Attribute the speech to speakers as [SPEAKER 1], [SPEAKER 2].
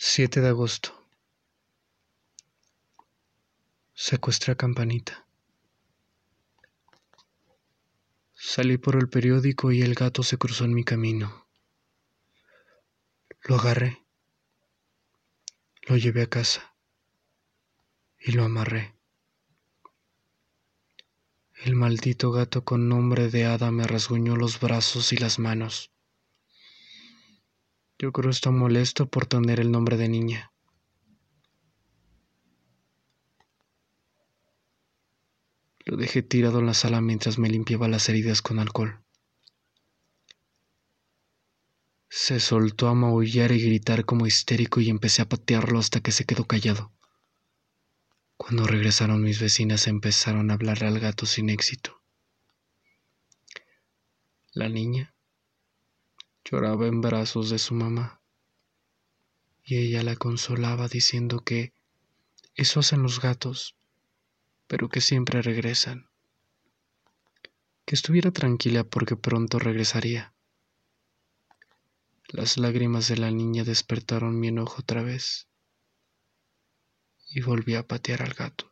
[SPEAKER 1] 7 de agosto. Secuestra campanita. Salí por el periódico y el gato se cruzó en mi camino. Lo agarré, lo llevé a casa y lo amarré. El maldito gato con nombre de hada me rasguñó los brazos y las manos. Yo creo está molesto por tener el nombre de niña. Lo dejé tirado en la sala mientras me limpiaba las heridas con alcohol. Se soltó a maullar y gritar como histérico y empecé a patearlo hasta que se quedó callado. Cuando regresaron mis vecinas empezaron a hablar al gato sin éxito. La niña lloraba en brazos de su mamá y ella la consolaba diciendo que eso hacen los gatos, pero que siempre regresan. Que estuviera tranquila porque pronto regresaría. Las lágrimas de la niña despertaron mi enojo otra vez y volví a patear al gato.